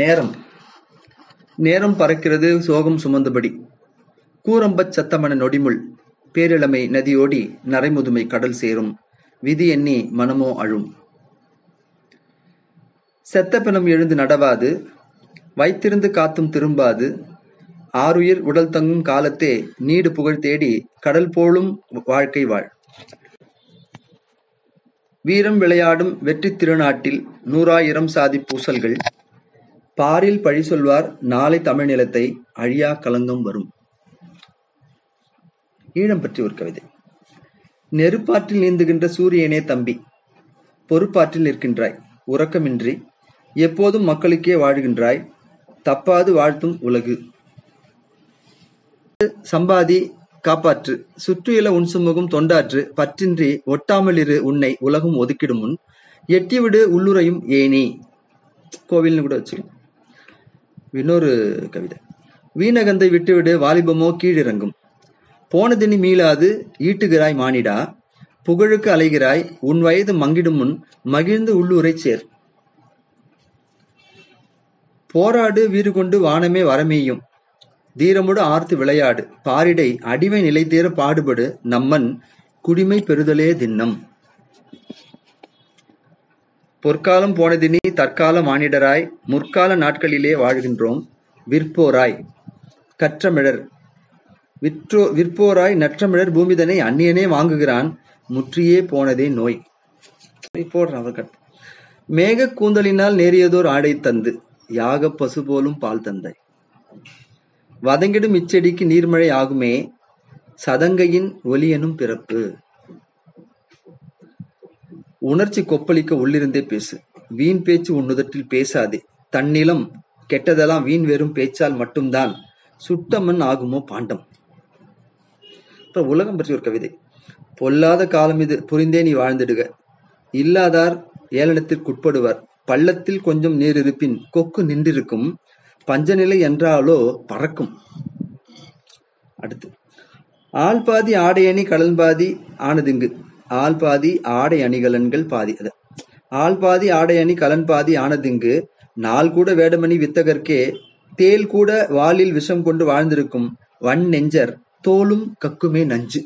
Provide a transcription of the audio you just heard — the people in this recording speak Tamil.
நேரம். நேரம் பறக்கிறது சோகம் சுமந்தபடி. கூரம்பச் சத்தமன நொடிமுள் பேரிளமை நதியோடி நரைமுதுமை கடல் சேரும். விதி எண்ணி மனமோ அழும். செத்த பிணம் எழுந்து நடவாது வைத்திருந்து காத்தும் திரும்பாது. ஆருயிர் உடல் தங்கும் காலத்தே நீடு புகழ் தேடி கடல் போலும் வாழ்க்கை வாழ். வீரம் விளையாடும் வெற்றி திருநாட்டில் நூறாயிரம் சாதி பூசல்கள் பாரில் பழி சொல்வார் நாளை தமிழ் நிலத்தை அழியா களங்கம் வரும். ஈழம் பற்றி ஒரு கவிதை. நெருப்பாற்றில் நீந்துகின்ற சூரியனே தம்பி பொறுப்பாற்றில் நிற்கின்றாய் உறக்கமின்றி எப்போதும் மக்களுக்கே வாழுகின்றாய் தப்பாது வாழ்த்தும் உலகு. சம்பாதி காப்பாற்று சுற்றியுள்ள உன் சுமூகம் தொண்டாற்று பற்றின்றி ஒட்டாமலிரு உன்னை உலகம் ஒதுக்கிடும் முன் எட்டிவிடு உள்ளுரையும் ஏனி கோவில்னு கூட வச்சுக்கலாம் இன்னொரு கவிதை. வீணகந்தை விட்டுவிடு வாலிபமோ கீழிறங்கும். போனதினி மீளாது ஈட்டுகிறாய் மானிடா. புகழுக்கு அலைகிறாய் உன் வயது மங்கிடும் முன் மகிழ்ந்து உள்ளூரைச் சேர். போராடு வீறு கொண்டு வானமே வரமேயும். தீரமுடு ஆர்த்து விளையாடு. பாரிடை அடிமை நிலைத்தேற பாடுபடு. நம்மன் குடிமை பெறுதலே தின்னம். பொற்காலம் போனதினி தற்கால மானிடராய் முற்கால நாட்களிலே வாழ்கின்றோம். விற்போராய் கற்றமிழர். விற்றோ விற்போராய் நற்றமிழர் பூமிதனை அந்நியனே வாங்குகிறான். முற்றியே போனதே நோய். போடுறான் மேக கூந்தலினால் நேரியதோர் ஆடை தந்து யாக பசு போலும் பால் தந்தை. வதங்கிடும் இச்செடிக்கு நீர்மழை ஆகுமே சதங்கையின் ஒலியனும் பிறப்பு. உணர்ச்சி கொப்பளிக்க உள்ளிருந்தே பேசு. வீண் பேச்சு உன்னுதட்டில் பேசாதே. தன்னிலம் கெட்டதெல்லாம் வீண் வெறும் பேச்சால் மட்டும்தான். சுட்டமன் ஆகுமோ பாண்டம். அப்புறம் உலகம் பற்றி ஒரு கவிதை. பொல்லாத காலம் இது. புரிந்தே நீ வாழ்ந்திடுக. இல்லாதார் ஏளனத்திற்குட்படுவர் பள்ளத்தில் கொஞ்சம் நீர் இருப்பின் கொக்கு நின்றிருக்கும். பஞ்சநிலை என்றாலோ பறக்கும். அடுத்து. ஆள் பாதி ஆடையணி கடல் பாதி ஆனதுங்கு. ஆள் பாதி ஆடை அணிகலன்கள் பாதி. அது ஆள் பாதி ஆடை அணி கலன் பாதி ஆனதிங்கு நாள் கூட வேடமணி வித்தகர்க்கே தேல் கூட வாலில் விஷம் கொண்டு வாழ்ந்திருக்கும் வன் நெஞ்சர் தோலும் கக்குமே நஞ்சு.